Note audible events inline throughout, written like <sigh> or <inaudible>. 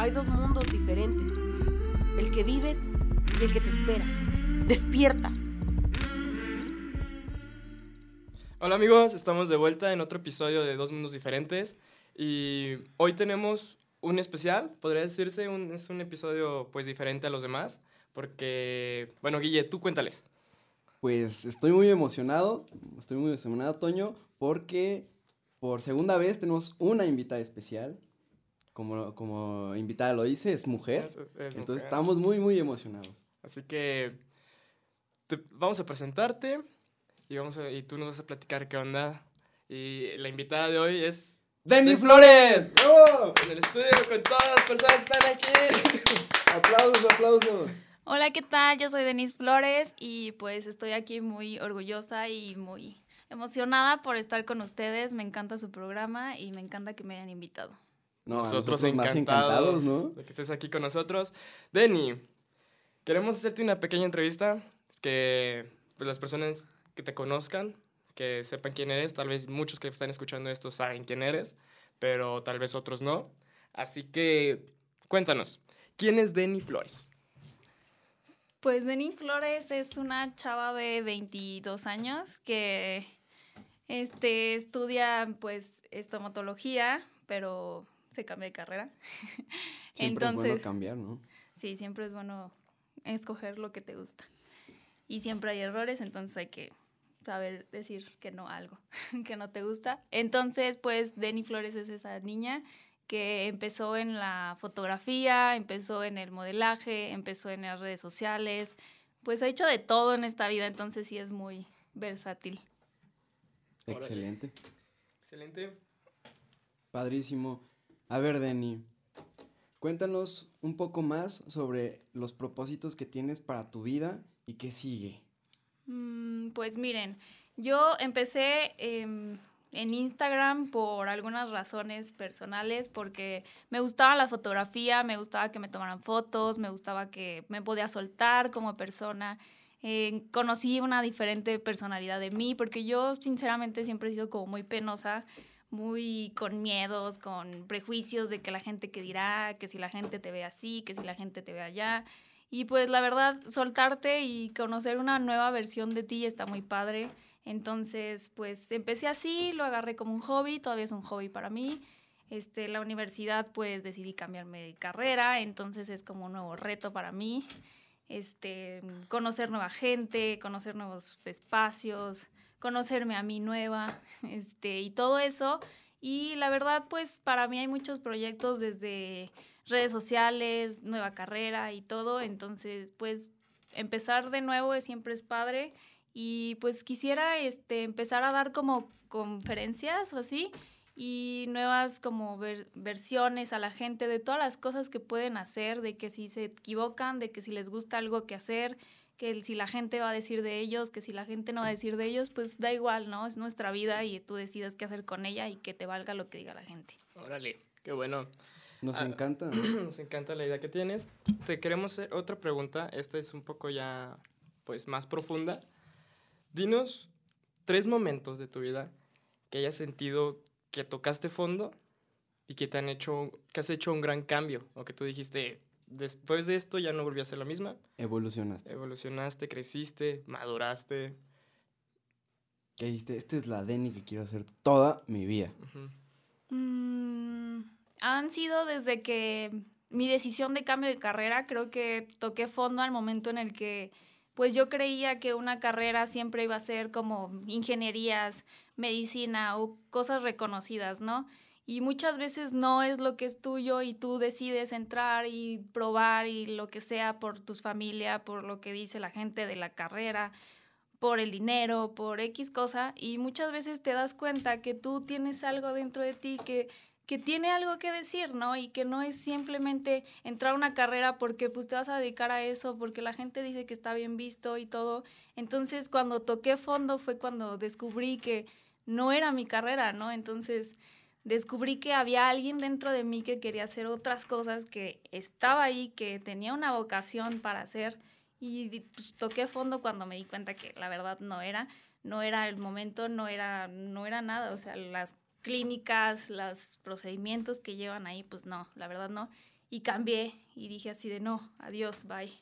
hay dos mundos diferentes, el que vives y el que te espera. Despierta. Hola amigos, estamos de vuelta en otro episodio de Dos Mundos Diferentes y hoy tenemos un especial, podría decirse, un, es un episodio pues diferente a los demás porque, bueno Guille, tú cuéntales. Pues estoy muy emocionado, estoy muy emocionado Toño, porque por segunda vez tenemos una invitada especial. Como, como invitada lo dice, es mujer. Es- es Entonces mujer. estamos muy, muy emocionados. Así que te- vamos a presentarte y, vamos a- y tú nos vas a platicar qué onda. Y la invitada de hoy es ¡Denny ¡Den Flores! ¡Bravo! en el estudio con todas las personas que están aquí. <laughs> ¡Aplausos, aplausos! Hola, ¿qué tal? Yo soy Denise Flores y pues estoy aquí muy orgullosa y muy emocionada por estar con ustedes. Me encanta su programa y me encanta que me hayan invitado. No, nosotros, nosotros más encantados, encantados, ¿no? de que estés aquí con nosotros. Denny, queremos hacerte una pequeña entrevista que pues, las personas que te conozcan, que sepan quién eres, tal vez muchos que están escuchando esto saben quién eres, pero tal vez otros no. Así que cuéntanos, ¿quién es Denny Flores? Pues Denise Flores es una chava de 22 años que este, estudia pues estomatología, pero se cambia de carrera. <laughs> Siempre es bueno Entonces- cambiar, ¿no? Sí, siempre es bueno escoger lo que te gusta. Y siempre hay errores, entonces hay que saber decir que no a algo <laughs> que no te gusta. Entonces, pues Denny Flores es esa niña que empezó en la fotografía, empezó en el modelaje, empezó en las redes sociales, pues ha hecho de todo en esta vida, entonces sí es muy versátil. Excelente. Excelente. Padrísimo. A ver, Denny, cuéntanos un poco más sobre los propósitos que tienes para tu vida y qué sigue. Mm, Pues miren, yo empecé em, en Instagram por algunas razones personales, porque me gustaba la fotografía, me gustaba que me tomaran fotos, me gustaba que me podía soltar como persona. Eh, conocí una diferente personalidad de mí, porque yo sinceramente siempre he sido como muy penosa, muy con miedos, con prejuicios de que la gente que dirá, que si la gente te ve así, que si la gente te ve allá. Y pues la verdad, soltarte y conocer una nueva versión de ti está muy padre. Entonces, pues empecé así, lo agarré como un hobby, todavía es un hobby para mí. Este, la universidad, pues decidí cambiarme de carrera, entonces es como un nuevo reto para mí. Este, conocer nueva gente, conocer nuevos espacios, conocerme a mí nueva, este, y todo eso. Y la verdad, pues para mí hay muchos proyectos desde redes sociales, nueva carrera y todo. Entonces, pues empezar de nuevo siempre es padre. Y pues quisiera este, empezar a dar como conferencias o así y nuevas como ver- versiones a la gente de todas las cosas que pueden hacer, de que si se equivocan, de que si les gusta algo que hacer, que si la gente va a decir de ellos, que si la gente no va a decir de ellos, pues da igual, ¿no? Es nuestra vida y tú decides qué hacer con ella y que te valga lo que diga la gente. Órale, qué bueno. Nos Ah, encanta. ¿no? <clears throat> Nos encanta la idea que tienes. Te queremos hacer otra pregunta. Esta es un poco ya, pues, más profunda. Dinos tres momentos de tu vida que hayas sentido que tocaste fondo y que te han hecho, que has hecho un gran cambio o que tú dijiste, después de esto ya no volví a ser la misma. Evolucionaste. Evolucionaste, creciste, maduraste. Que dijiste, esta es la Denny que quiero hacer toda mi vida. Mm, han sido desde que mi decisión de cambio de carrera, creo que toqué fondo al momento en el que pues yo creía que una carrera siempre iba a ser como ingenierías, medicina o cosas reconocidas, ¿no? Y muchas veces no es lo que es tuyo y tú decides entrar y probar y lo que sea por tu familia, por lo que dice la gente de la carrera, por el dinero, por X cosa, y muchas veces te das cuenta que tú tienes algo dentro de ti que, que tiene algo que decir, ¿no? Y que no es simplemente entrar a una carrera porque pues te vas a dedicar a eso, porque la gente dice que está bien visto y todo. Entonces, cuando toqué fondo fue cuando descubrí que no era mi carrera, ¿no? Entonces, descubrí que había alguien dentro de mí que quería hacer otras cosas, que estaba ahí, que tenía una vocación para hacer y pues, toqué fondo cuando me di cuenta que la verdad no era, no era el momento, no era, no era nada, o sea, las clínicas, los procedimientos que llevan ahí, pues no, la verdad no. y cambié y dije así de no, adiós, bye.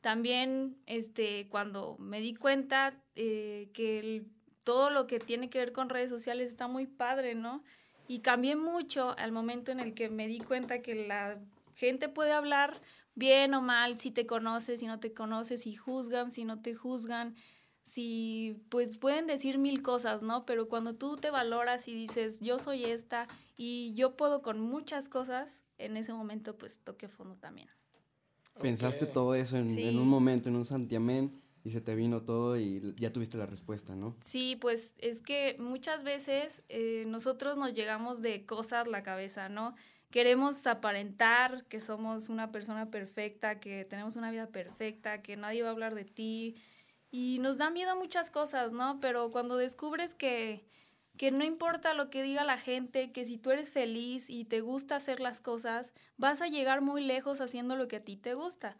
También este, cuando me di cuenta eh, que todo lo que tiene que ver con redes sociales está muy padre, ¿no? Y cambié mucho al momento en el que me di cuenta que la gente puede hablar bien o mal, si te conoce, si no te conoce, si juzgan, si no te juzgan, si pues pueden decir mil cosas, ¿no? Pero cuando tú te valoras y dices, yo soy esta y yo puedo con muchas cosas, en ese momento pues toqué fondo también. Pensaste todo eso en, un momento, en un santiamén, y se te vino todo y ya tuviste la respuesta, ¿no? Sí, pues es que muchas veces eh, nosotros nos llegamos de cosas la cabeza, ¿no? Queremos aparentar que somos una persona perfecta, que tenemos una vida perfecta, que nadie va a hablar de ti, y nos da miedo muchas cosas, ¿no? Pero cuando descubres que, que no importa lo que diga la gente, que si tú eres feliz y te gusta hacer las cosas, vas a llegar muy lejos haciendo lo que a ti te gusta.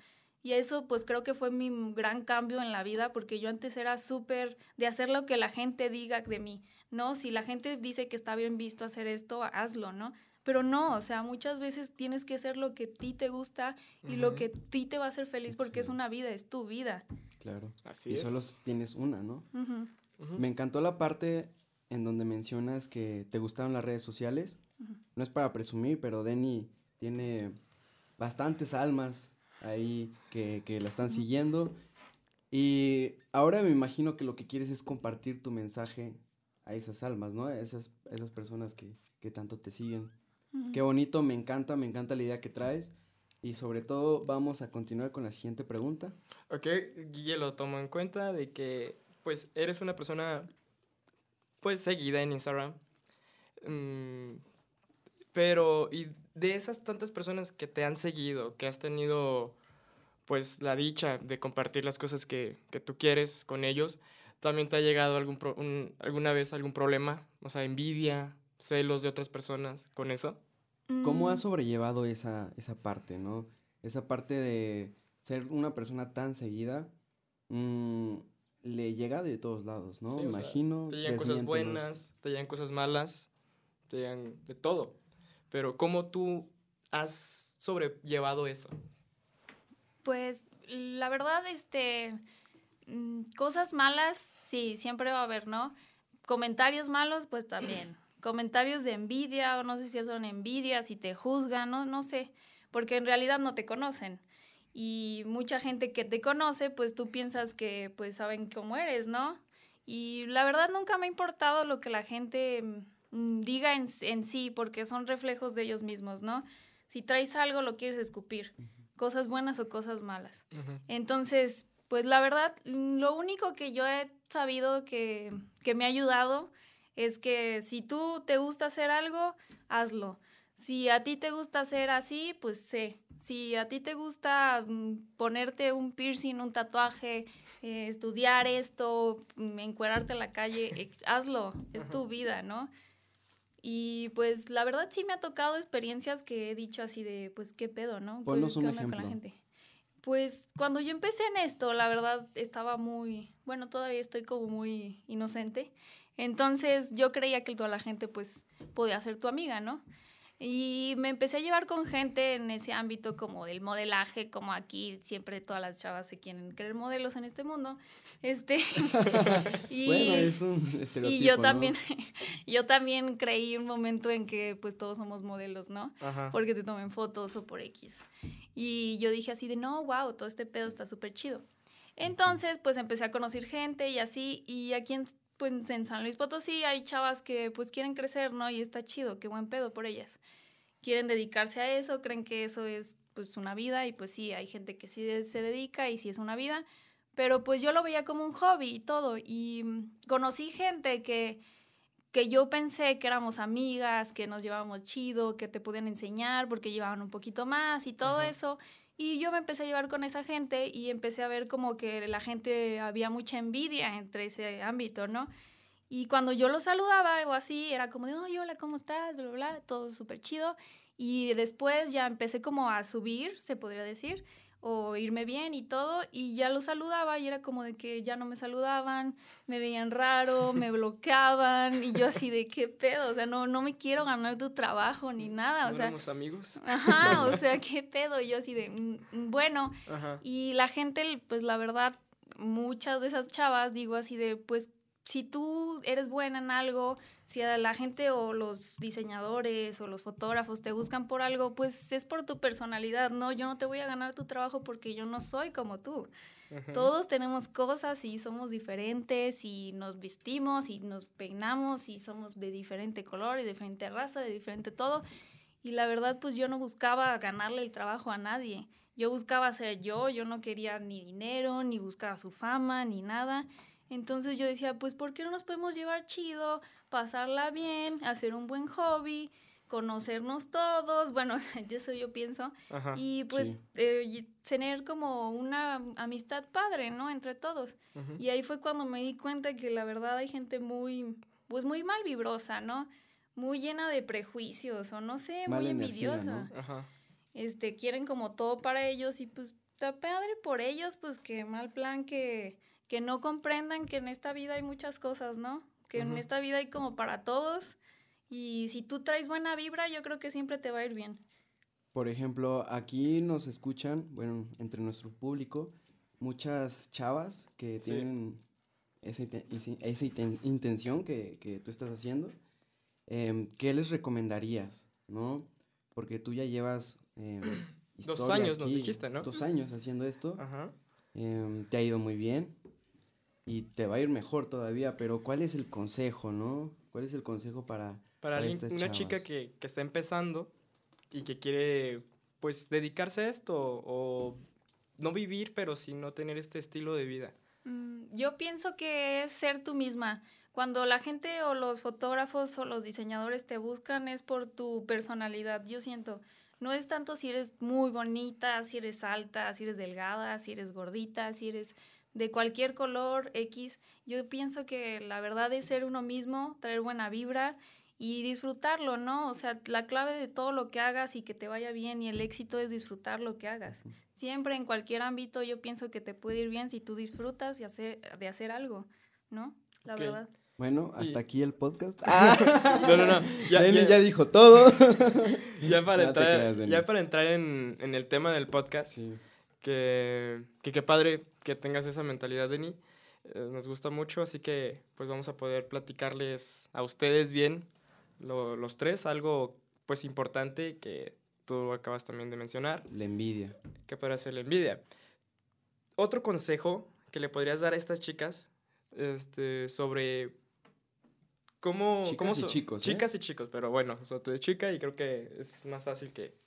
Y eso pues creo que fue mi gran cambio en la vida porque yo antes era súper de hacer lo que la gente diga de mí, ¿no? Si la gente dice que está bien visto hacer esto, hazlo, ¿no? Pero no, o sea, muchas veces tienes que hacer lo que a ti te gusta y lo que a ti te va a hacer feliz porque es una vida, es tu vida. Claro. Así y solo tienes una, ¿no? Me encantó la parte en donde mencionas que te gustaron las redes sociales. No es para presumir, pero Denny tiene bastantes almas ahí que, la están siguiendo. Y ahora me imagino que lo que quieres es compartir tu mensaje a esas almas, ¿no? A esas, esas personas que, que tanto te siguen. Qué bonito, me encanta, me encanta la idea que traes. Y sobre todo vamos a continuar con la siguiente pregunta. Ok, Guille lo tomo en cuenta de que pues eres una persona pues seguida en Instagram. Mm, pero, y de esas tantas personas que te han seguido, que has tenido pues la dicha de compartir las cosas que, que tú quieres con ellos, ¿también te ha llegado algún alguna vez algún problema? O sea, envidia, celos de otras personas con eso. ¿Cómo has mm. sobrellevado esa, esa parte, no? Esa parte de ser una persona tan seguida, mm, le llega de todos lados, ¿no? Imagino. te llegan cosas buenas, te llegan cosas malas, te llegan de todo. Pero ¿cómo tú has sobrellevado eso? Pues la verdad, este, mm, cosas malas, sí, siempre va a haber, ¿no? Comentarios malos, pues también <clears throat> comentarios de envidia o no sé si son envidias, si te juzgan, no, no sé, porque en realidad no te conocen. Y mucha gente que te conoce, pues tú piensas que pues saben cómo eres, ¿no? Y la verdad nunca me ha importado lo que la gente mm, diga en, en sí, porque son reflejos de ellos mismos, ¿no? Si traes algo, lo quieres escupir, cosas buenas o cosas malas. Entonces, pues la verdad, lo único que yo he sabido que, que me ha ayudado es que si tú te gusta hacer algo, hazlo. Si a ti te gusta hacer así, pues sé. Si a ti te gusta mm, ponerte un piercing, un tatuaje, eh, estudiar esto, mm, encuerarte en la calle, hazlo. Es tu vida, ¿no? Y pues la verdad sí me ha tocado experiencias que he dicho así de, pues qué pedo, ¿no? ¿Qué, un ejemplo. con la gente? Pues cuando yo empecé en esto, la verdad estaba muy, bueno, todavía estoy como muy inocente. Entonces yo creía que toda la gente pues podía ser tu amiga, ¿no? Y me empecé a llevar con gente en ese ámbito como del modelaje, como aquí siempre todas las chavas se quieren creer modelos en este mundo. Este, <laughs> y, bueno, es un estereotipo, Y yo también, <laughs> yo también creí un momento en que pues todos somos modelos, ¿no? Porque te tomen fotos o por X. Y yo dije así de, no, wow, todo este pedo está súper chido. Entonces, pues empecé a conocer gente y así, y aquí en pues en San Luis Potosí hay chavas que pues quieren crecer, ¿no? Y está chido, qué buen pedo por ellas. Quieren dedicarse a eso, creen que eso es pues una vida y pues sí, hay gente que sí se dedica y sí es una vida, pero pues yo lo veía como un hobby y todo y mm, conocí gente que que yo pensé que éramos amigas, que nos llevábamos chido, que te podían enseñar porque llevaban un poquito más y todo eso. Y yo me empecé a llevar con esa gente y empecé a ver como que la gente había mucha envidia entre ese ámbito, ¿no? Y cuando yo lo saludaba o así, era como de, oye, hola, ¿cómo estás? Bla, bla, bla, todo súper chido. Y después ya empecé como a subir, se podría decir. O irme bien y todo, y ya lo saludaba y era como de que ya no me saludaban, me veían raro, me <laughs> bloqueaban y yo así de qué pedo, o sea, no, no me quiero ganar tu trabajo ni nada, o sea. amigos? Ajá, o <laughs> sea, qué pedo, y yo así de, mm, mm, bueno, y la gente, pues la verdad, muchas de esas chavas, digo así de, pues si tú eres buena en algo, si a la gente o los diseñadores o los fotógrafos te buscan por algo, pues es por tu personalidad, ¿no? Yo no te voy a ganar tu trabajo porque yo no soy como tú. Todos tenemos cosas y somos diferentes y nos vestimos y nos peinamos y somos de diferente color y de diferente raza, de diferente todo. Y la verdad, pues yo no buscaba ganarle el trabajo a nadie. Yo buscaba ser yo, yo no quería ni dinero, ni buscaba su fama, ni nada. Entonces yo decía, pues, ¿por qué no nos podemos llevar chido, pasarla bien, hacer un buen hobby, conocernos todos? Bueno, <laughs> eso yo pienso. y pues eh, tener como una amistad padre, ¿no? Entre todos. Y ahí fue cuando me di cuenta que la verdad hay gente muy, pues muy mal vibrosa, ¿no? Muy llena de prejuicios o no sé, muy envidiosa. Este, quieren como todo para ellos y pues está padre por ellos, pues qué mal plan que que no comprendan que en esta vida hay muchas cosas, ¿no? Que en esta vida hay como para todos y si tú traes buena vibra, yo creo que siempre te va a ir bien. Por ejemplo, aquí nos escuchan, bueno, entre nuestro público, muchas chavas que tienen esa, intención que, tú estás haciendo. Em, ¿Qué les recomendarías, no? Porque tú ya llevas... Em, <clears throat> dos años nos dijiste, ¿no? Dos años haciendo esto. Ajá. Em, te ha ido muy bien y te va a ir mejor todavía, pero ¿cuál es el consejo, no? ¿Cuál es el consejo para... Para, una chica que, que, está empezando y que quiere, pues, dedicarse a esto o no vivir, pero sí no tener este estilo de vida. Mm, yo pienso que es ser tú misma. Cuando la gente o los fotógrafos o los diseñadores te buscan es por tu personalidad, yo siento. No es tanto si eres muy bonita, si eres alta, si eres delgada, si eres gordita, si eres de cualquier color X. Yo pienso que la verdad es ser uno mismo, traer buena vibra y disfrutarlo, ¿no? O sea, la clave de todo lo que hagas y que te vaya bien y el éxito es disfrutar lo que hagas. Siempre en cualquier ámbito yo pienso que te puede ir bien si tú disfrutas de hacer, de hacer algo, ¿no? La verdad. Bueno, hasta aquí el podcast. <laughs> no, no, no. Ya, ya, dijo todo. <laughs> ya para entrar, ya para entrar en, en, el tema del podcast. Sí que qué padre que tengas esa mentalidad, Deni. Eh, nos gusta mucho, así que pues vamos a poder platicarles a ustedes bien los tres, algo pues importante que tú acabas también de mencionar. La envidia. ¿Qué puede ser la envidia? Otro consejo que le podrías dar a estas chicas este, sobre cómo... Chicas y chicos. ¿eh? Chicas y chicos, pero bueno, o tú eres chica y creo que es más fácil que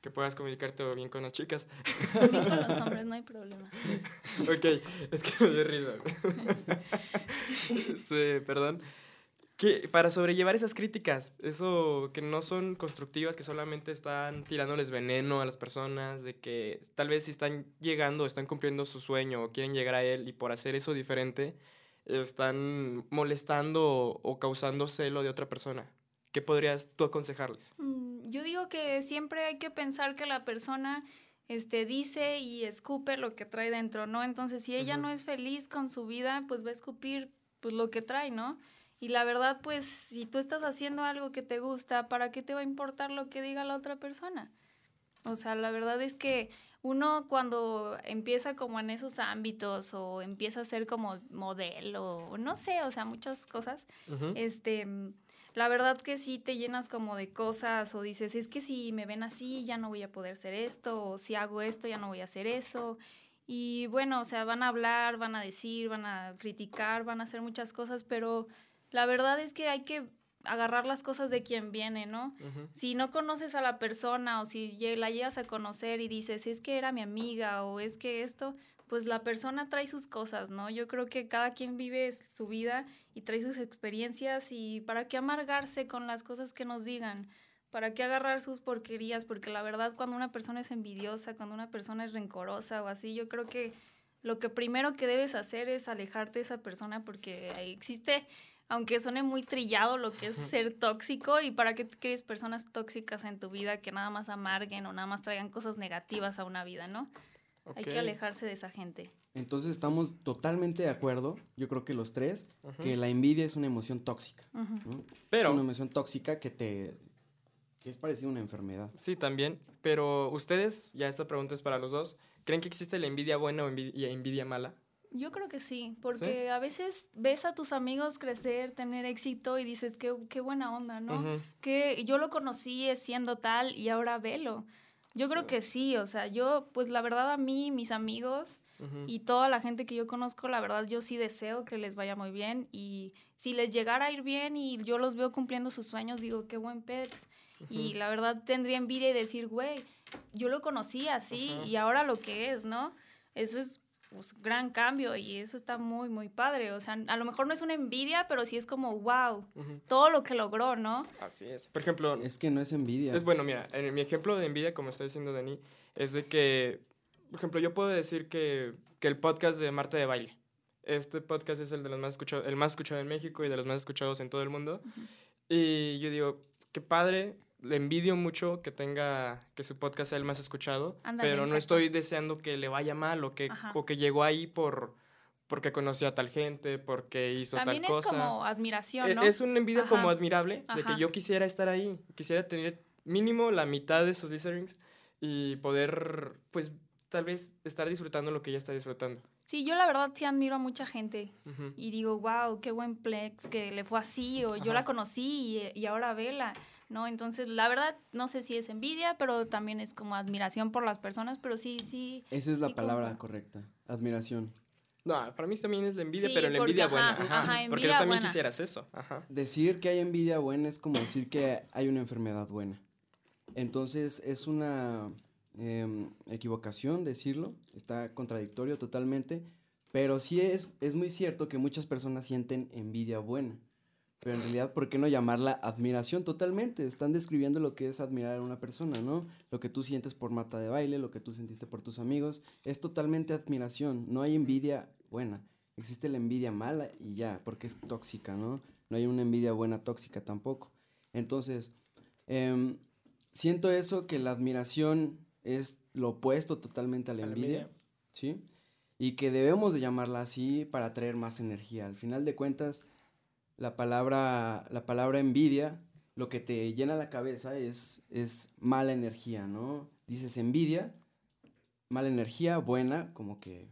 que puedas comunicarte bien con las chicas. con los hombres no hay problema. <laughs> ok, es que me dio risa. este, perdón. Que para sobrellevar esas críticas, eso que no son constructivas, que solamente están tirándoles veneno a las personas, de que tal vez si están llegando, están cumpliendo su sueño o quieren llegar a él y por hacer eso diferente, están molestando o causando celo de otra persona. ¿Qué podrías tú aconsejarles? Mm, yo digo que siempre hay que pensar que la persona este, dice y escupe lo que trae dentro, ¿no? Entonces, si ella no es feliz con su vida, pues va a escupir pues, lo que trae, ¿no? Y la verdad, pues, si tú estás haciendo algo que te gusta, ¿para qué te va a importar lo que diga la otra persona? O sea, la verdad es que uno cuando empieza como en esos ámbitos o empieza a ser como modelo, no sé, o sea, muchas cosas, este la verdad que sí te llenas como de cosas o dices, es que si me ven así ya no voy a poder hacer esto, o si hago esto ya no voy a hacer eso. Y bueno, o sea, van a hablar, van a decir, van a criticar, van a hacer muchas cosas, pero la verdad es que hay que agarrar las cosas de quien viene, ¿no? Si no conoces a la persona o si la llegas a conocer y dices, es que era mi amiga o es que esto, pues la persona trae sus cosas, ¿no? Yo creo que cada quien vive su vida y trae sus experiencias y para qué amargarse con las cosas que nos digan, para qué agarrar sus porquerías, porque la verdad cuando una persona es envidiosa, cuando una persona es rencorosa o así, yo creo que lo que primero que debes hacer es alejarte de esa persona porque existe, aunque suene muy trillado, lo que es ser tóxico y para qué quieres personas tóxicas en tu vida que nada más amarguen o nada más traigan cosas negativas a una vida, ¿no? Hay que alejarse de esa gente. Entonces estamos totalmente de acuerdo, yo creo que los tres, que la envidia es una emoción tóxica. Pero... Es una emoción tóxica que te... que es parecida a una enfermedad. Sí, también. Pero ustedes, ya esta pregunta es para los dos, ¿creen que existe la envidia buena o envidia, envidia mala? Yo creo que sí, porque a veces ves a tus amigos crecer, tener éxito y dices, qué, qué buena onda, ¿no? Que yo lo conocí siendo tal y ahora velo. Yo creo que sí, o sea, yo, pues la verdad a mí, mis amigos y toda la gente que yo conozco, la verdad yo sí deseo que les vaya muy bien y si les llegara a ir bien y yo los veo cumpliendo sus sueños, digo, qué buen pex. Y la verdad tendría envidia y decir, güey, yo lo conocí así y ahora lo que es, ¿no? Eso es pues, gran cambio y eso está muy, muy padre. O sea, a lo mejor no es una envidia, pero sí es como, wow, todo lo que logró, ¿no? Así es. Por ejemplo... Es que no es envidia. Es bueno, mira, en mi ejemplo de envidia, como está diciendo Dani, es de que, por ejemplo, yo puedo decir que, que el podcast de Marta de Baile, este podcast es el de los más escuchados, el más escuchado en México y de los más escuchados en todo el mundo. Y yo digo, qué padre le envidio mucho que tenga, que su podcast sea el más escuchado, pero no estoy deseando que le vaya mal o que, o que llegó ahí por porque conoció a tal gente, porque hizo tal cosa. También es como admiración, e, ¿no? Es una envidia como admirable de que yo quisiera estar ahí, quisiera tener mínimo la mitad de sus listeners y poder, pues, tal vez estar disfrutando lo que ella está disfrutando. Sí, yo la verdad sí admiro a mucha gente y digo, wow, qué buen plex, que le fue así, o yo la conocí y, y ahora vela. ¿No? Entonces, la verdad, no sé si es envidia, pero también es como admiración por las personas, pero sí, sí. Esa es la palabra correcta, admiración. No, para mí también es la envidia, pero la envidia buena. Ajá, porque tú también quisieras eso. Decir que hay envidia buena es como decir que hay una enfermedad buena. Entonces, es una em, equivocación decirlo, está contradictorio totalmente, pero sí es, es muy cierto que muchas personas sienten envidia buena. Pero en realidad, ¿por qué no llamarla admiración totalmente? Están describiendo lo que es admirar a una persona, ¿no? Lo que tú sientes por mata de baile, lo que tú sentiste por tus amigos, es totalmente admiración. No hay envidia buena. Existe la envidia mala y ya, porque es tóxica, ¿no? No hay una envidia buena tóxica tampoco. Entonces, em, siento eso, que la admiración es lo opuesto totalmente a la, envidia, ¿sí? Y que debemos de llamarla así para traer más energía. Al final de cuentas, la palabra, la palabra envidia, lo que te llena la cabeza es, es mala energía, ¿no? Dices envidia, mala energía, buena, como que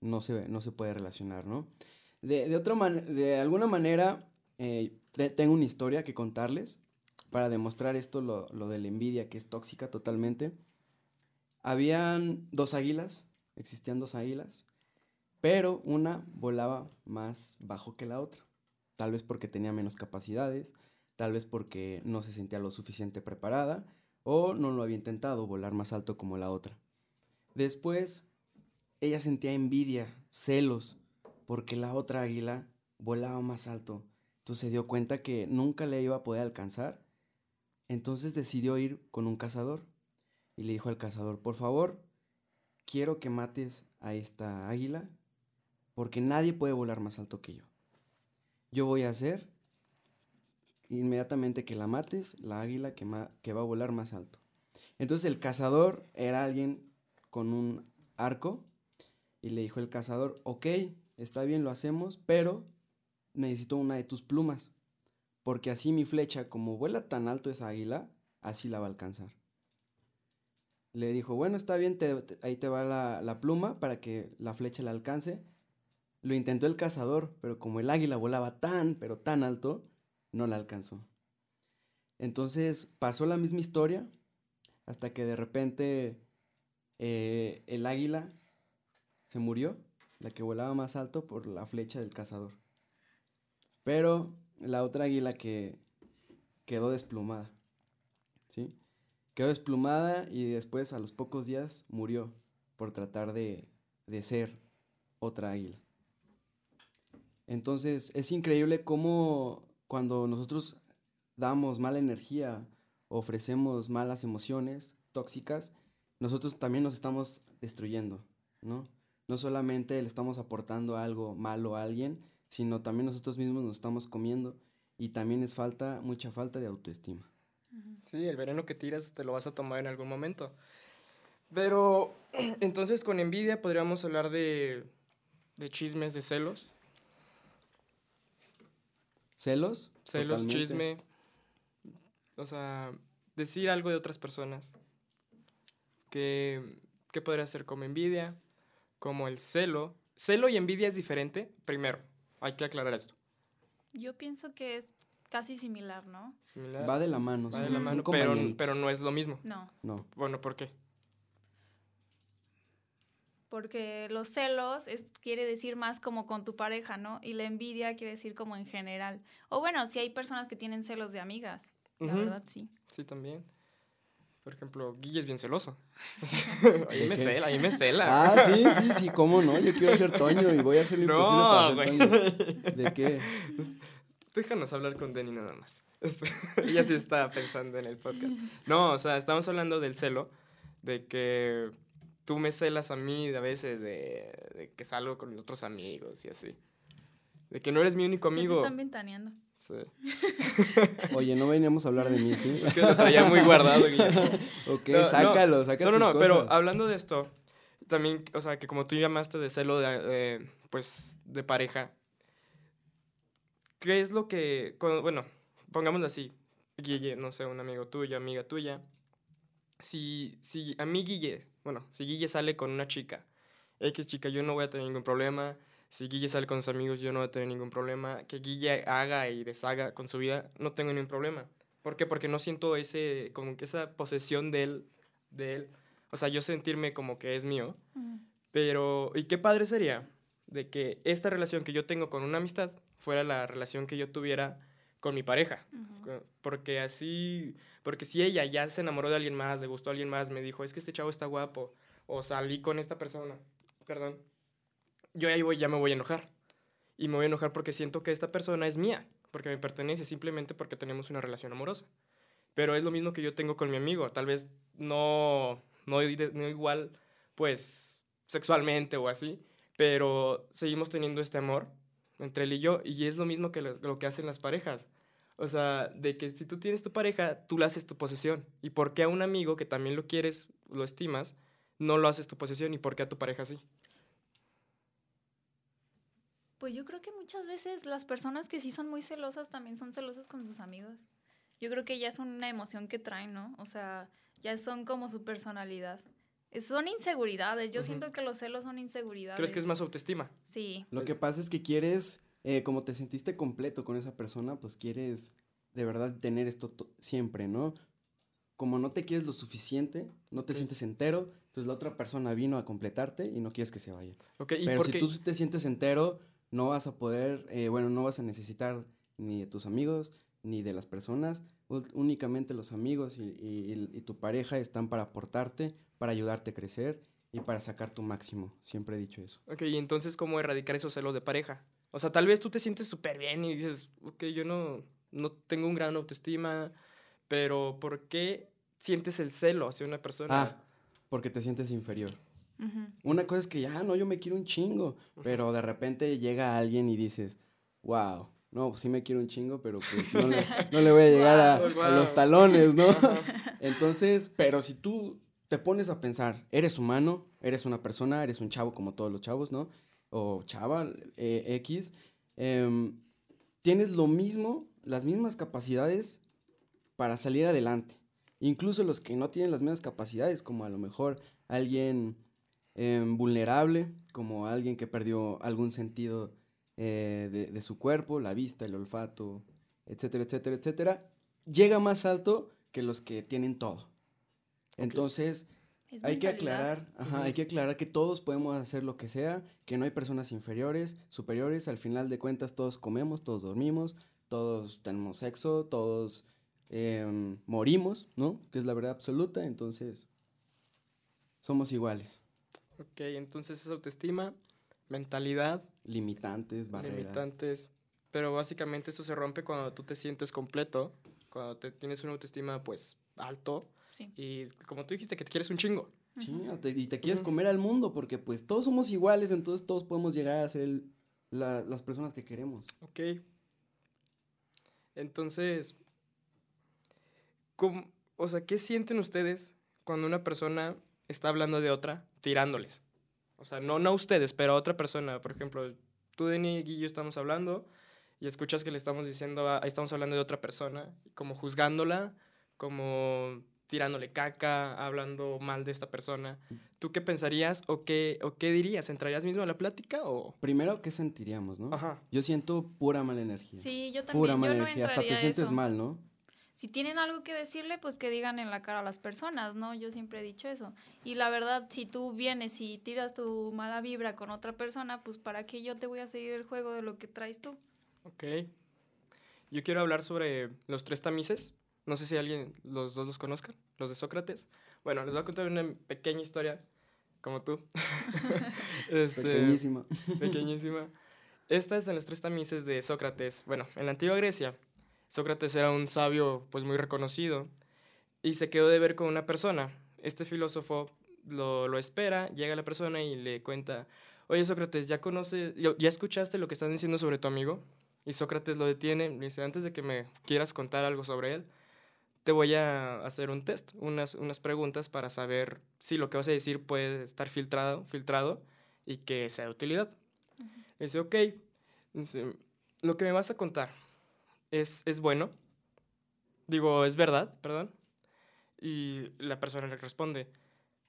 no se, no se puede relacionar, ¿no? De, de, otra de alguna manera, eh, tengo una historia que contarles para demostrar esto, lo, lo de la envidia, que es tóxica totalmente. Habían dos águilas, existían dos águilas, pero una volaba más bajo que la otra tal vez porque tenía menos capacidades, tal vez porque no se sentía lo suficiente preparada o no lo había intentado volar más alto como la otra. Después, ella sentía envidia, celos, porque la otra águila volaba más alto. Entonces se dio cuenta que nunca le iba a poder alcanzar. Entonces decidió ir con un cazador y le dijo al cazador, por favor, quiero que mates a esta águila porque nadie puede volar más alto que yo yo voy a hacer inmediatamente que la mates, la águila que, va a volar más alto. Entonces el cazador era alguien con un arco y le dijo el cazador, ok, está bien, lo hacemos, pero necesito una de tus plumas, porque así mi flecha, como vuela tan alto esa águila, así la va a alcanzar. Le dijo, bueno, está bien, ahí te va la pluma para que la flecha la alcance, lo intentó el cazador, pero como el águila volaba tan, pero tan alto, no la alcanzó. Entonces pasó la misma historia hasta que de repente eh, el águila se murió, la que volaba más alto por la flecha del cazador. Pero la otra águila que quedó desplumada, ¿sí? Quedó desplumada y después a los pocos días murió por tratar de, de ser otra águila. Entonces es increíble cómo cuando nosotros damos mala energía, ofrecemos malas emociones tóxicas, nosotros también nos estamos destruyendo, ¿no? No solamente le estamos aportando algo malo a alguien, sino también nosotros mismos nos estamos comiendo y también es falta, mucha falta de autoestima. Sí, el veneno que tiras te lo vas a tomar en algún momento. Pero <clears throat> entonces con envidia podríamos hablar de, de chismes, de celos. ¿Celos? Celos, Totalmente. chisme. O sea, decir algo de otras personas. Que, que podría ser como envidia, como el celo. Celo y envidia es diferente. Primero, hay que aclarar esto. Yo pienso que es casi similar, ¿no? Similar. Va de la mano. Va de la mano, pero, pero no es lo mismo. No. No. Bueno, ¿por qué? Porque los celos es, quiere decir más como con tu pareja, ¿no? Y la envidia quiere decir como en general. O bueno, si hay personas que tienen celos de amigas, la verdad sí. Sí, también. Por ejemplo, Guille es bien celoso. <laughs> ahí me cela, ahí me cela. Ah, sí, sí, sí, cómo no. Yo quiero ser Toño y voy a hacer lo no, imposible para ser Toño. ¿De qué? <laughs> Déjanos hablar con Denny nada más. <laughs> Ella sí está pensando en el podcast. No, o sea, estamos hablando del celo, de que tú me celas a mí a veces de, que salgo con otros amigos y así. De que no eres mi único amigo. Te están ventaneando. Sí. <laughs> Oye, no veníamos a hablar de mí, ¿sí? Es que lo traía muy guardado, <laughs> ok, sácalo, sácalo. No, no, no, pero hablando de esto, también, o sea, que como tú llamaste de celo de, pues, de pareja, ¿qué es lo que, bueno, pongámoslo así, Guille, no sé, un amigo tuyo, amiga tuya, si, si a mí Guille bueno, si Guille sale con una chica, X chica, yo no voy a tener ningún problema. Si Guille sale con sus amigos, yo no voy a tener ningún problema. Que Guille haga y deshaga con su vida, no tengo ningún problema. ¿Por qué? Porque no siento ese, como que esa posesión de él, de él. O sea, yo sentirme como que es mío. Pero, ¿y qué padre sería de que esta relación que yo tengo con una amistad fuera la relación que yo tuviera con mi pareja? Porque así porque si ella ya se enamoró de alguien más, le gustó a alguien más, me dijo, es que este chavo está guapo, o salí con esta persona, perdón, yo ahí voy, ya me voy a enojar. Y me voy a enojar porque siento que esta persona es mía, porque me pertenece simplemente porque tenemos una relación amorosa. Pero es lo mismo que yo tengo con mi amigo, tal vez no, no, igual, pues, sexualmente o así, pero seguimos teniendo este amor entre él y yo, y es lo mismo que lo que hacen las parejas. O sea, de que si tú tienes tu pareja, tú le haces tu posesión. ¿Y por qué a un amigo que también lo quieres, lo estimas, no lo haces tu posesión? ¿Y por qué a tu pareja sí? Pues yo creo que muchas veces las personas que sí son muy celosas también son celosas con sus amigos. Yo creo que ya es una emoción que traen, ¿no? O sea, ya son como su personalidad. Son inseguridades. Yo siento que los celos son inseguridades. ¿Crees que es más autoestima? Sí. Lo que pasa es que quieres eh, como te sentiste completo con esa persona, pues quieres de verdad tener esto siempre, ¿no? Como no te quieres lo suficiente, no te sientes entero, entonces la otra persona vino a completarte y no quieres que se vaya. Pero si tú te sientes entero, no vas a poder, eh, bueno, no vas a necesitar ni de tus amigos, ni de las personas, únicamente los amigos y, y, tu pareja están para aportarte, para ayudarte a crecer y para sacar tu máximo. Siempre he dicho eso. Ok, y entonces, ¿cómo erradicar esos celos de pareja? O sea, tal vez tú te sientes súper bien y dices, ok, yo no, no tengo un gran autoestima, pero ¿por qué sientes el celo hacia una persona? Ah, porque te sientes inferior. Una cosa es que ya, no, yo me quiero un chingo, pero de repente llega alguien y dices, wow, no, pues sí me quiero un chingo, pero pues no le, <laughs> voy a llegar a, los talones, ¿no? <laughs> Entonces, pero si tú te pones a pensar, eres humano, eres una persona, eres un chavo como todos los chavos, ¿no? O chava eh, X, em, tienes lo mismo, las mismas capacidades para salir adelante. Incluso los que no tienen las mismas capacidades, como a lo mejor alguien em, vulnerable, como alguien que perdió algún sentido eh, de, su cuerpo, la vista, el olfato, etcétera, etcétera, etcétera, llega más alto que los que tienen todo. Entonces, hay que aclarar, ajá, hay que aclarar que todos podemos hacer lo que sea, que no hay personas inferiores, superiores, al final de cuentas todos comemos, todos dormimos, todos tenemos sexo, todos em, morimos, ¿no? Que es la verdad absoluta, entonces somos iguales. Ok, entonces es autoestima, mentalidad. Limitantes, barreras. Limitantes, pero básicamente eso se rompe cuando tú te sientes completo, cuando te tienes una autoestima pues alto y como tú dijiste, que te quieres un chingo. Sí, y te quieres comer al mundo, porque pues todos somos iguales, entonces todos podemos llegar a ser las personas que queremos. Ok. Entonces, ¿cómo, o sea, ¿qué sienten ustedes cuando una persona está hablando de otra, tirándoles. O sea, no, no a ustedes, pero a otra persona. Por ejemplo, tú, Denny y yo estamos hablando y escuchas que le estamos diciendo, ahí estamos hablando de otra persona, como juzgándola, como tirándole caca, hablando mal de esta persona. ¿Tú qué pensarías o qué, o qué dirías? ¿Entrarías mismo a la plática o...? Primero, ¿qué sentiríamos, no? Ajá. Yo siento pura mala energía. Sí, yo también. Pura mala energía. Hasta te sientes mal, ¿no? Si tienen algo que decirle, pues que digan en la cara a las personas, ¿no? Yo siempre he dicho eso. Y la verdad, si tú vienes y tiras tu mala vibra con otra persona, pues ¿para qué yo te voy a seguir el juego de lo que traes tú? Ok. Yo quiero hablar sobre los tres tamices. No sé si alguien, los dos los conozcan, los de Sócrates. Bueno, les voy a contar una pequeña historia, como tú. <laughs> este, pequeñísima. Pequeñísima. Esta es en los tres tamices de Sócrates. Bueno, en la antigua Grecia, Sócrates era un sabio pues muy reconocido y se quedó de ver con una persona. Este filósofo lo, lo espera, llega la persona y le cuenta, oye Sócrates, ¿ya conoces, ya escuchaste lo que están diciendo sobre tu amigo? Y Sócrates lo detiene, le dice, antes de que me quieras contar algo sobre él, te voy a hacer un test, unas, unas preguntas para saber si lo que vas a decir puede estar filtrado, filtrado y que sea de utilidad. Dice, ok, lo que me vas a contar, es, es bueno. Digo, es verdad, perdón. Y la persona le responde,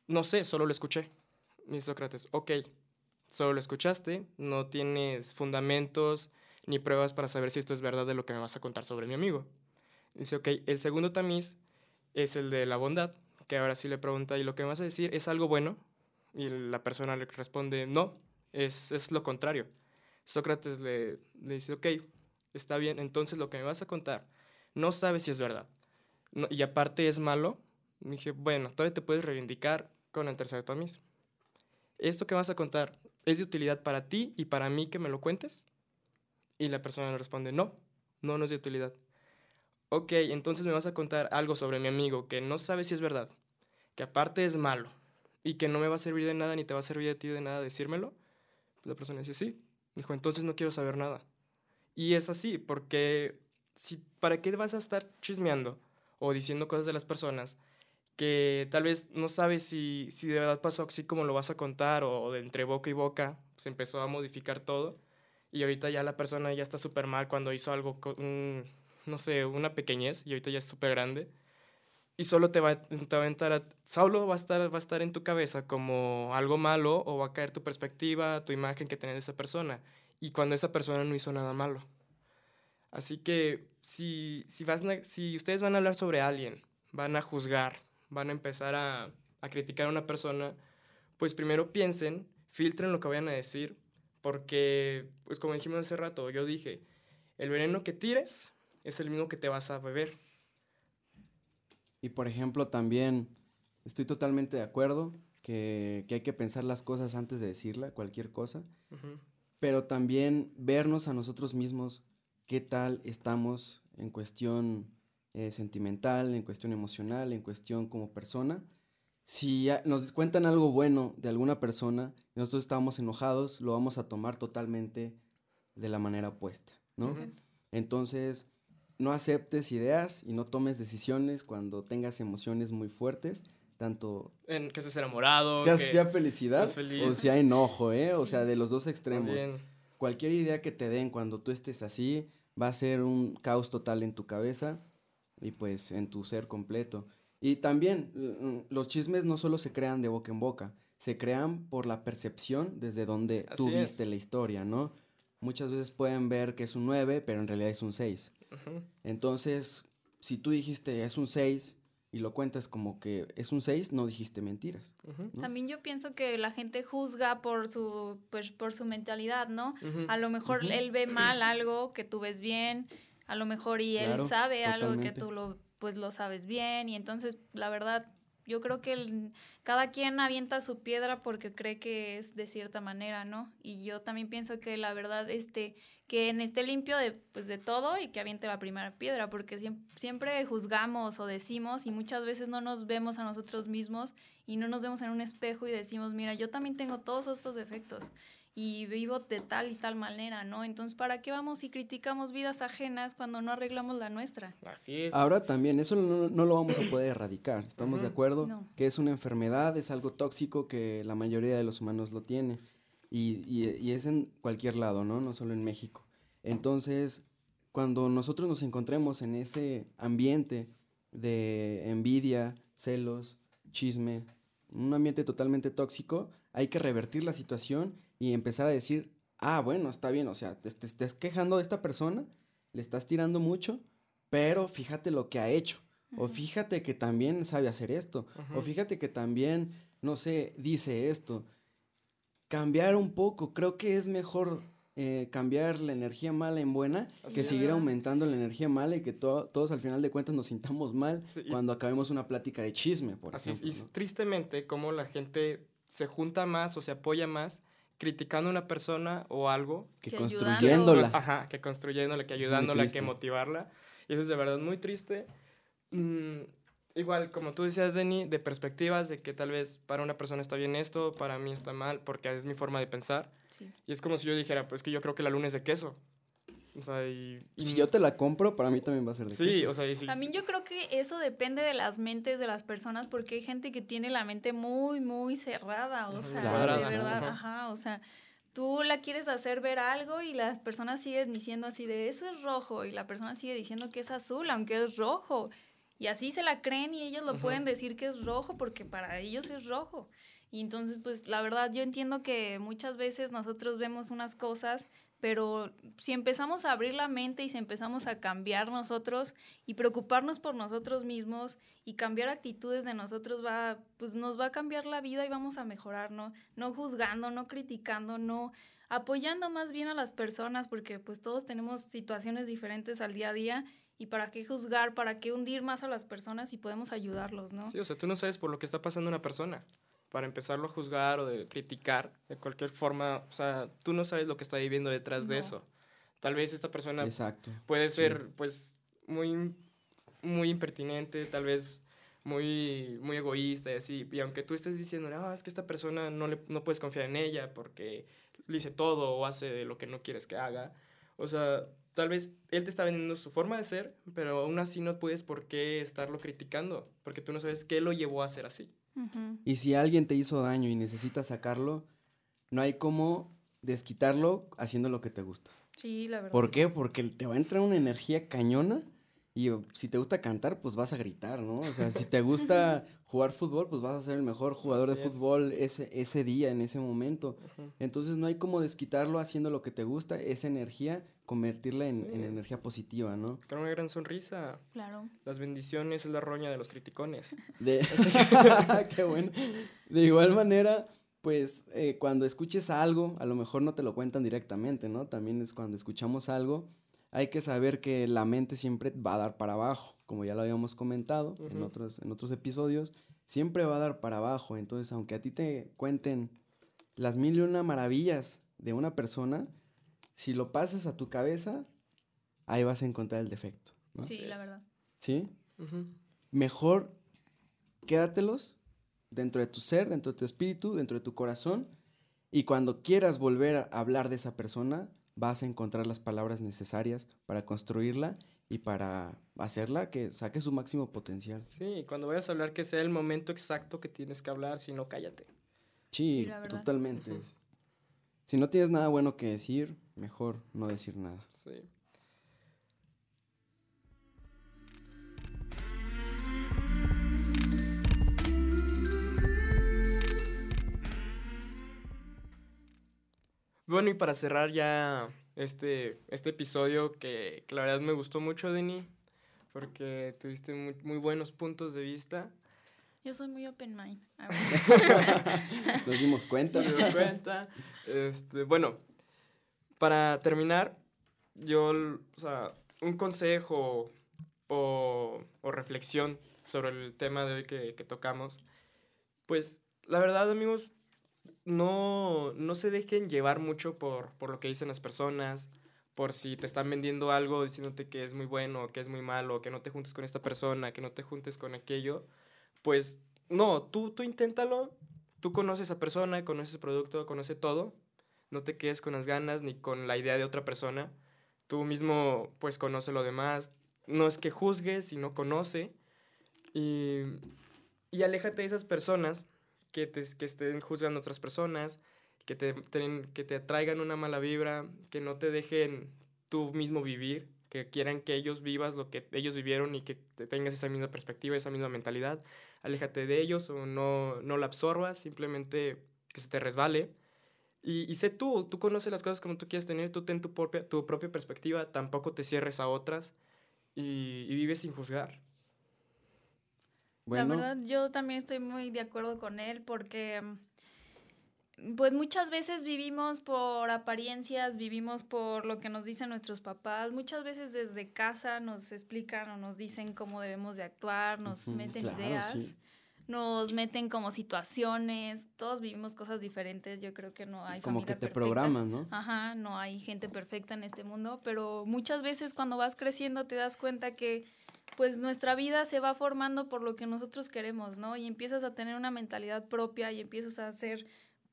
no sé, solo lo escuché. Y Sócrates, ok, solo lo escuchaste, no tienes fundamentos ni pruebas para saber si esto es verdad de lo que me vas a contar sobre mi amigo. Dice, ok, el segundo tamiz es el de la bondad, que ahora sí le pregunta, ¿y lo que vas a decir es algo bueno? Y la persona le responde, no, es, es lo contrario. Sócrates le, le dice, ok, está bien, entonces lo que me vas a contar, no sabes si es verdad. y aparte es malo. dije, bueno, todavía te puedes reivindicar con el tercer tamiz. Esto que vas a contar es de utilidad para ti y para mí que me lo cuentes. Y la persona le responde, no, no, no es de utilidad. Ok, entonces me vas a contar algo sobre mi amigo que no sabes si es verdad, que aparte es malo y que no me va a servir de nada ni te va a servir a ti de nada decírmelo. La persona dice, sí. Dijo, entonces no quiero saber nada. Y es así, porque si, ¿para qué vas a estar chismeando o diciendo cosas de las personas que tal vez no sabes si, si de verdad pasó así como lo vas a contar o, de entre boca y boca se empezó a modificar todo y ahorita ya la persona ya está súper mal cuando hizo algo, no sé, una pequeñez y ahorita ya es súper grande y solo te va, te va a entrar, solo va a, estar, va a estar en tu cabeza como algo malo o va a caer tu perspectiva, tu imagen que tiene esa persona y cuando esa persona no hizo nada malo. Así que si, si, vas, si ustedes van a hablar sobre alguien, van a juzgar, van a empezar a, a criticar a una persona, pues primero piensen, filtren lo que vayan a decir, porque, pues como dijimos hace rato, yo dije, el veneno que tires es el mismo que te vas a beber. Y por ejemplo, también estoy totalmente de acuerdo que, que hay que pensar las cosas antes de decirla, cualquier cosa pero también vernos a nosotros mismos qué tal estamos en cuestión eh, sentimental, en cuestión emocional, en cuestión como persona. Si nos cuentan algo bueno de alguna persona y nosotros estamos enojados, lo vamos a tomar totalmente de la manera opuesta, ¿no? Entonces, no aceptes ideas y no tomes decisiones cuando tengas emociones muy fuertes, tanto... En que seas enamorado. Sea, sea felicidad o sea enojo, ¿eh? O sea, de los dos extremos. Cualquier idea que te den cuando tú estés así va a ser un caos total en tu cabeza y pues en tu ser completo. Y también mm, los chismes no solo se crean de boca en boca, se crean por la percepción desde donde tú viste la historia, ¿no? Muchas veces pueden ver que es un 9, pero en realidad es un 6. Entonces, si tú dijiste es un 6 y lo cuentas como que es un 6, no dijiste mentiras. También yo pienso que la gente juzga por su, pues, por su mentalidad, ¿no? A lo mejor él ve mal algo que tú ves bien, a lo mejor y él sabe algo que tú lo, pues, lo sabes bien, y entonces, la verdad, yo creo que cada quien avienta su piedra porque cree que es de cierta manera, ¿no? Y yo también pienso que la verdad, este, que esté limpio de, pues, de todo y que aviente la primera piedra, porque siempre, juzgamos o decimos y muchas veces no nos vemos a nosotros mismos y no nos vemos en un espejo y decimos, mira, yo también tengo todos estos defectos. y vivo de tal y tal manera, ¿no? Entonces, ¿para qué vamos y criticamos vidas ajenas cuando no arreglamos la nuestra? Así es. Ahora también, eso no, lo vamos a poder erradicar, ¿estamos de acuerdo? Que es una enfermedad, es algo tóxico que la mayoría de los humanos lo tiene y, y es en cualquier lado, ¿no? No solo en México. Entonces, cuando nosotros nos encontremos en ese ambiente de envidia, celos, chisme, un ambiente totalmente tóxico, hay que revertir la situación y empezar a decir, ah, bueno, está bien, o sea, te, estás quejando de esta persona, le estás tirando mucho, pero fíjate lo que ha hecho. O fíjate que también sabe hacer esto. O fíjate que también, no sé, dice esto. Cambiar un poco. Creo que es mejor eh, cambiar la energía mala en buena que seguir aumentando la energía mala y que todos al final de cuentas nos sintamos mal cuando acabemos una plática de chisme, por ejemplo. y tristemente como la gente se junta más o se apoya más criticando a una persona o algo. Que, construyéndola. Ajá, que construyéndola, que ayudándola, que motivarla. Y eso es de verdad muy triste. Mm, igual, como tú decías, Denny, de perspectivas, de que tal vez para una persona está bien esto, para mí está mal, porque es mi forma de pensar. Y es como si yo dijera, pues que yo creo que la luna es de queso. O sea, y, si yo te la compro, para mí también va a ser de Sí, o sea, y También yo creo que eso depende de las mentes de las personas, porque hay gente que tiene la mente muy, muy cerrada, o sea, de verdad, ajá, o sea, tú la quieres hacer ver algo y las personas siguen diciendo así de eso es rojo y la persona sigue diciendo que es azul, aunque es rojo. Y así se la creen y ellos lo pueden decir que es rojo porque para ellos es rojo. Y entonces, pues la verdad, yo entiendo que muchas veces nosotros vemos unas cosas pero si empezamos a abrir la mente y si empezamos a cambiar nosotros y preocuparnos por nosotros mismos y cambiar actitudes de nosotros va pues nos va a cambiar la vida y vamos a mejorar, ¿no? No juzgando, no criticando, no apoyando más bien a las personas porque pues todos tenemos situaciones diferentes al día a día y para qué juzgar, para qué hundir más a las personas y podemos ayudarlos, ¿no? Sí, o sea, tú no sabes por lo que está pasando una persona para empezarlo a juzgar o de criticar de cualquier forma, o sea, tú no sabes lo que está viviendo detrás de eso. Tal vez esta persona Exacto. puede ser pues muy muy impertinente, tal vez muy muy egoísta y así, y aunque tú estés diciendo, "No, es que esta persona no le no puedes confiar en ella porque dice todo o hace lo que no quieres que haga." O sea, tal vez él te está vendiendo su forma de ser, pero aún así no puedes por qué estarlo criticando, porque tú no sabes qué lo llevó a ser así. Y si alguien te hizo daño y necesitas sacarlo, no hay como desquitarlo haciendo lo que te gusta. Sí, la verdad. ¿Por qué? Porque te va a entrar una energía cañona y si te gusta cantar, pues vas a gritar, ¿no? O sea, si te gusta <laughs> jugar fútbol, pues vas a ser el mejor jugador de fútbol ese, ese día, en ese momento. Entonces no hay como desquitarlo haciendo lo que te gusta, esa energía, convertirla en, energía positiva, ¿no? Con una gran sonrisa. Claro. Las bendiciones es la roña de los criticones. <laughs> De... <laughs> Qué bueno. De igual manera, pues eh, cuando escuches algo, a lo mejor no te lo cuentan directamente, ¿no? También es cuando escuchamos algo hay que saber que la mente siempre va a dar para abajo, como ya lo habíamos comentado en, otros, en otros episodios, siempre va a dar para abajo. Entonces, aunque a ti te cuenten las mil y una maravillas de una persona, si lo pasas a tu cabeza, ahí vas a encontrar el defecto. Sí, la verdad. ¿Sí? Mejor quédatelos dentro de tu ser, dentro de tu espíritu, dentro de tu corazón, y cuando quieras volver a hablar de esa persona, vas a encontrar las palabras necesarias para construirla y para hacerla que saque su máximo potencial. Sí, cuando vayas a hablar que sea el momento exacto que tienes que hablar, si no, cállate. Sí, totalmente. Si no tienes nada bueno que decir, mejor no decir nada. Sí. Bueno, y para cerrar ya este, este episodio que, la verdad me gustó mucho, Dini, porque tuviste muy, buenos puntos de vista. Yo soy muy open mind. <laughs> Nos dimos cuenta. Nos dimos cuenta. Este, bueno, para terminar, yo, o sea, un consejo o, o reflexión sobre el tema de hoy que, que tocamos, pues la verdad, amigos, no, no se dejen llevar mucho por, por lo que dicen las personas, por si te están vendiendo algo diciéndote que es muy bueno, que es muy malo, que no te juntes con esta persona, que no te juntes con aquello, pues no, tú, tú inténtalo, tú conoces a esa persona, conoces el producto, conoces todo, no te quedes con las ganas ni con la idea de otra persona. Tú mismo, pues, conoce lo demás. No es que juzgues, sino conoce. Y, y aléjate de esas personas que, te, que estén juzgando a otras personas, que te, que te traigan una mala vibra, que no te dejen tú mismo vivir, que quieran que ellos vivas lo que ellos vivieron y que tengas esa misma perspectiva, esa misma mentalidad. Aléjate de ellos o no, no la absorbas, simplemente que se te resbale. Y, sé tú, tú conoces las cosas como tú quieres tener, tú ten tu propia, tu propia perspectiva, tampoco te cierres a otras y, y vives sin juzgar. Bueno. La verdad, yo también estoy muy de acuerdo con él porque pues muchas veces vivimos por apariencias, vivimos por lo que nos dicen nuestros papás. Muchas veces desde casa nos explican o nos dicen cómo debemos de actuar, nos meten ideas, nos meten como situaciones. Todos vivimos cosas diferentes. Yo creo que no hay como que te programan, ¿no? Ajá, no hay gente perfecta en este mundo, pero muchas veces cuando vas creciendo te das cuenta que pues nuestra vida se va formando por lo que nosotros queremos, ¿no? Y empiezas a tener una mentalidad propia y empiezas a hacer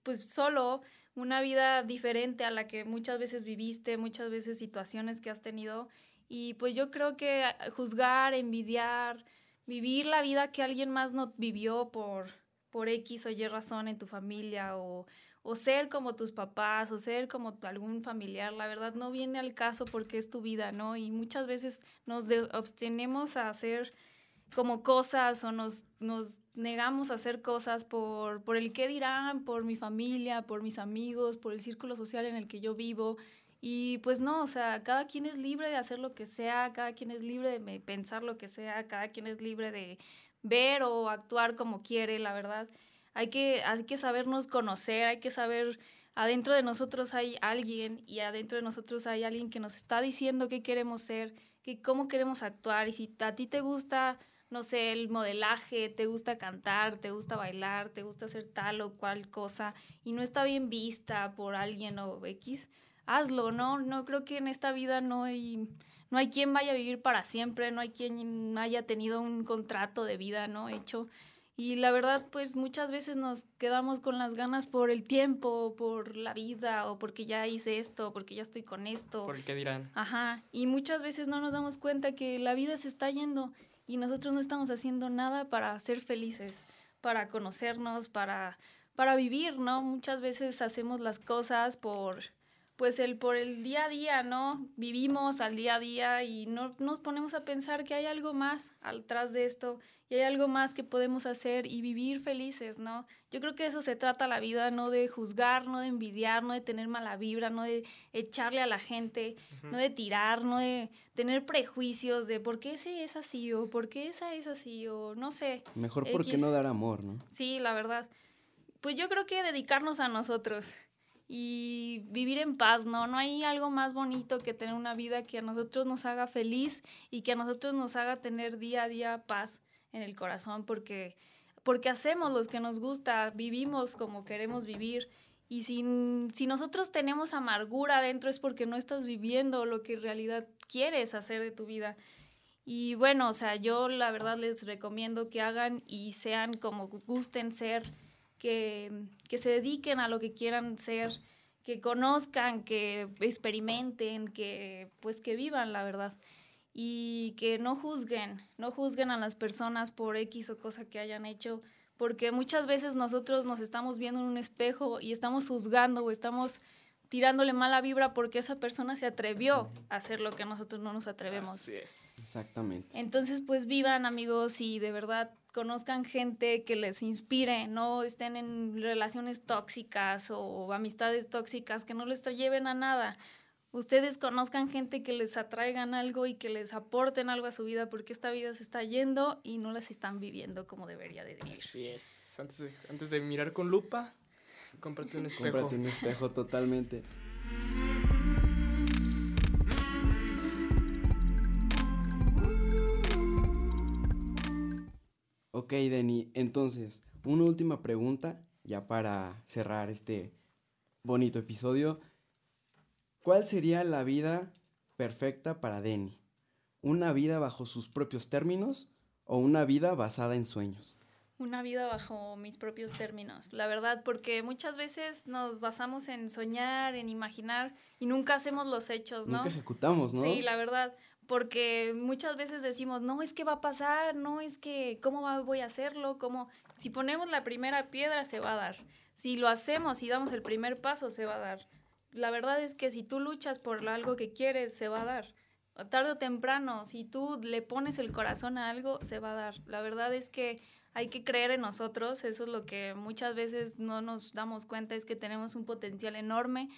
pues solo una vida diferente a la que muchas veces viviste, muchas veces situaciones que has tenido. Y pues yo creo que juzgar, envidiar, vivir la vida que alguien más no vivió por, por X o Y razón en tu familia o, o ser como tus papás o ser como algún familiar, la verdad no viene al caso porque es tu vida, ¿no? Y muchas veces nos abstenemos a hacer como cosas o nos, nos negamos a hacer cosas por, por el qué dirán, por mi familia, por mis amigos, por el círculo social en el que yo vivo. Y pues no, o sea, cada quien es libre de hacer lo que sea, cada quien es libre de pensar lo que sea, cada quien es libre de ver o actuar como quiere, la verdad. Hay que, hay que sabernos conocer, hay que saber, adentro de nosotros hay alguien y adentro de nosotros hay alguien que nos está diciendo qué queremos ser, que cómo queremos actuar y si a ti te gusta no sé, el modelaje, te gusta cantar, te gusta bailar, te gusta hacer tal o cual cosa y no está bien vista por alguien o X, hazlo, ¿no? No creo que en esta vida no hay, no hay quien vaya a vivir para siempre, no hay quien haya tenido un contrato de vida, ¿no? Hecho. Y la verdad, pues muchas veces nos quedamos con las ganas por el tiempo, por la vida, o porque ya hice esto, porque ya estoy con esto. Por que dirán. Ajá. Y muchas veces no nos damos cuenta que la vida se está yendo y nosotros no estamos haciendo nada para ser felices, para conocernos, para, para vivir, ¿no? Muchas veces hacemos las cosas por, pues el por el día a día, ¿no? Vivimos al día a día y no nos ponemos a pensar que hay algo más atrás de esto y hay algo más que podemos hacer y vivir felices, ¿no? Yo creo que eso se trata la vida, no de juzgar, no de envidiar, no de tener mala vibra, no de echarle a la gente, no de tirar, no de tener prejuicios de por qué ese es así o por qué esa es así o no sé. Mejor por qué no dar amor, ¿no? Sí, la verdad. Pues yo creo que dedicarnos a nosotros y vivir en paz, ¿no? No hay algo más bonito que tener una vida que a nosotros nos haga feliz y que a nosotros nos haga tener día a día paz en el corazón porque, porque hacemos lo que nos gusta, vivimos como queremos vivir. Y si, si nosotros tenemos amargura dentro es porque no estás viviendo lo que en realidad quieres hacer de tu vida. Y bueno, o sea, yo la verdad les recomiendo que hagan y sean como gusten ser que, se dediquen a lo que quieran ser, que conozcan, que experimenten, que pues que vivan, la verdad. Y que no juzguen, no juzguen a las personas por X o cosa que hayan hecho, porque muchas veces nosotros nos estamos viendo en un espejo y estamos juzgando o estamos tirándole mala vibra porque esa persona se atrevió a hacer lo que nosotros no nos atrevemos. Así es. Exactamente. Entonces, pues vivan amigos y de verdad conozcan gente que les inspire, no estén en relaciones tóxicas o amistades tóxicas que no les lleven a nada. Ustedes conozcan gente que les atraigan algo y que les aporten algo a su vida porque esta vida se está yendo y no las están viviendo como debería de vivir. Así es. Antes de, antes de mirar con lupa, cómprate un <laughs> espejo. Cómprate un espejo totalmente. Ok, Denny, entonces, una última pregunta, ya para cerrar este bonito episodio. ¿Cuál sería la vida perfecta para Denny? ¿Una vida bajo sus propios términos o una vida basada en sueños? Una vida bajo mis propios términos, la verdad, porque muchas veces nos basamos en soñar, en imaginar y nunca hacemos los hechos, ¿no? Nunca ejecutamos, ¿no? Sí, la verdad, porque muchas veces decimos, no, es que va a pasar, no, es que, ¿cómo voy a hacerlo? ¿Cómo? Si ponemos la primera piedra, se va a dar. Si lo hacemos y damos el primer paso, se va a dar. La verdad es que si tú luchas por algo que quieres, se va a dar. Tarde o temprano, si tú le pones el corazón a algo, se va a dar. La verdad es que hay que creer en nosotros, eso es lo que muchas veces no nos damos cuenta, es que tenemos un potencial enorme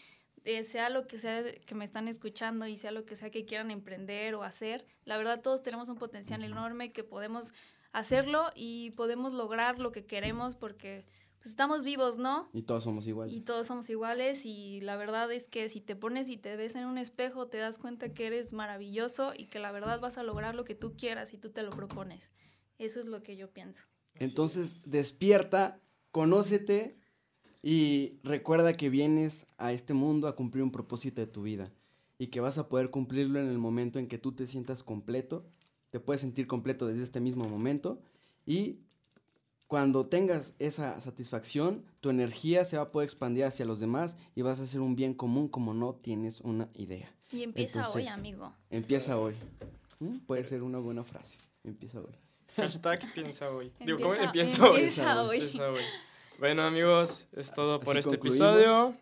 eh, sea lo que sea que me están escuchando y sea lo que sea que quieran emprender o hacer, la verdad todos tenemos un potencial enorme que podemos hacerlo y podemos lograr lo que queremos porque pues, estamos vivos, ¿no? Y todos somos iguales. Y todos somos iguales y la verdad es que si te pones y te ves en un espejo te das cuenta que eres maravilloso y que la verdad vas a lograr lo que tú quieras y tú te lo propones. Eso es lo que yo pienso. Entonces, despierta, conócete y recuerda que vienes a este mundo a cumplir un propósito de tu vida y que vas a poder cumplirlo en el momento en que tú te sientas completo, te puedes sentir completo desde este mismo momento y cuando tengas esa satisfacción, tu energía se va a poder expandir hacia los demás y vas a hacer un bien común como no tienes una idea. Y empieza hoy, amigo. Empieza hoy. ¿Mm? Puede ser una buena frase. Empieza hoy. Hashtag piensa hoy. <laughs> Digo, ¿cómo empieza, hoy? Empieza hoy. Empieza hoy. Bueno, amigos, es todo por este episodio.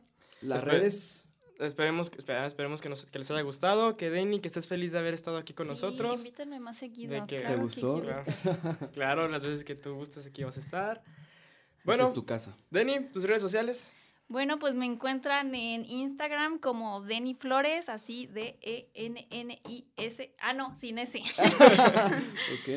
Las redes. Esperemos, esperemos que, nos, que, les haya gustado, que Denny, que estés feliz de haber estado aquí con sí, nosotros. Invítenme más seguido. que, ¿Te gustó? <laughs> Claro, las veces que tú gustes aquí vas a estar. Bueno, es tu casa. Denny, tus redes sociales. Bueno, pues me encuentran en Instagram como Denny Flores, así D-E-N-N-I-S. Ah, no, sin S. <laughs> <laughs> ok.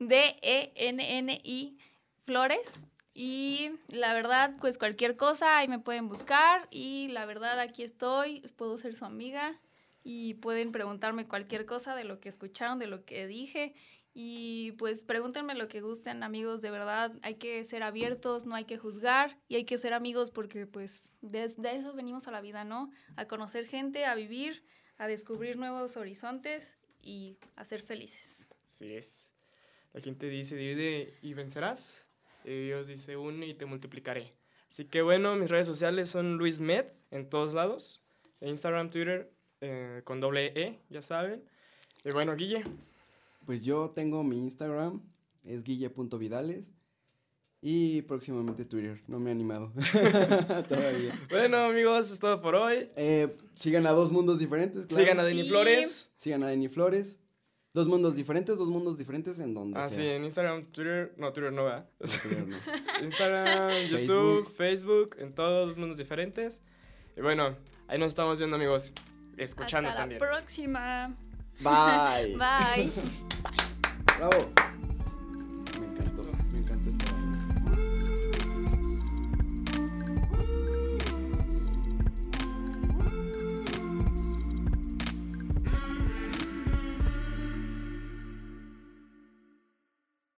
D-E-N-N-I Flores. Y la verdad, pues cualquier cosa, ahí me pueden buscar. Y la verdad, aquí estoy, puedo ser su amiga. Y pueden preguntarme cualquier cosa de lo que escucharon, de lo que dije. Y pues pregúntenme lo que gusten, amigos, de verdad, hay que ser abiertos, no hay que juzgar y hay que ser amigos porque pues de, eso venimos a la vida, ¿no? A conocer gente, a vivir, a descubrir nuevos horizontes y a ser felices. Así es. La gente dice, divide y vencerás. Y Dios dice, une y te multiplicaré. Así que bueno, mis redes sociales son Luis Med en todos lados. Instagram, Twitter, eh, con doble E, ya saben. Y bueno, Guille. Pues yo tengo mi Instagram, es guille.vidales. Y próximamente Twitter, no me he animado. <laughs> Todavía. Bueno, amigos, es todo por hoy. Eh, sigan a dos mundos diferentes, claro. Sigan a Denny Flores. Sigan a Denny Flores. Dos mundos diferentes, dos mundos diferentes en donde ah, sea. sí, en Instagram, Twitter, no, Twitter no, va. <laughs> Instagram, <laughs> YouTube, Facebook. en todos los mundos diferentes. Y bueno, ahí nos estamos viendo, amigos. Escuchando Hasta también. la próxima. Bye. Bye. <laughs> Bravo.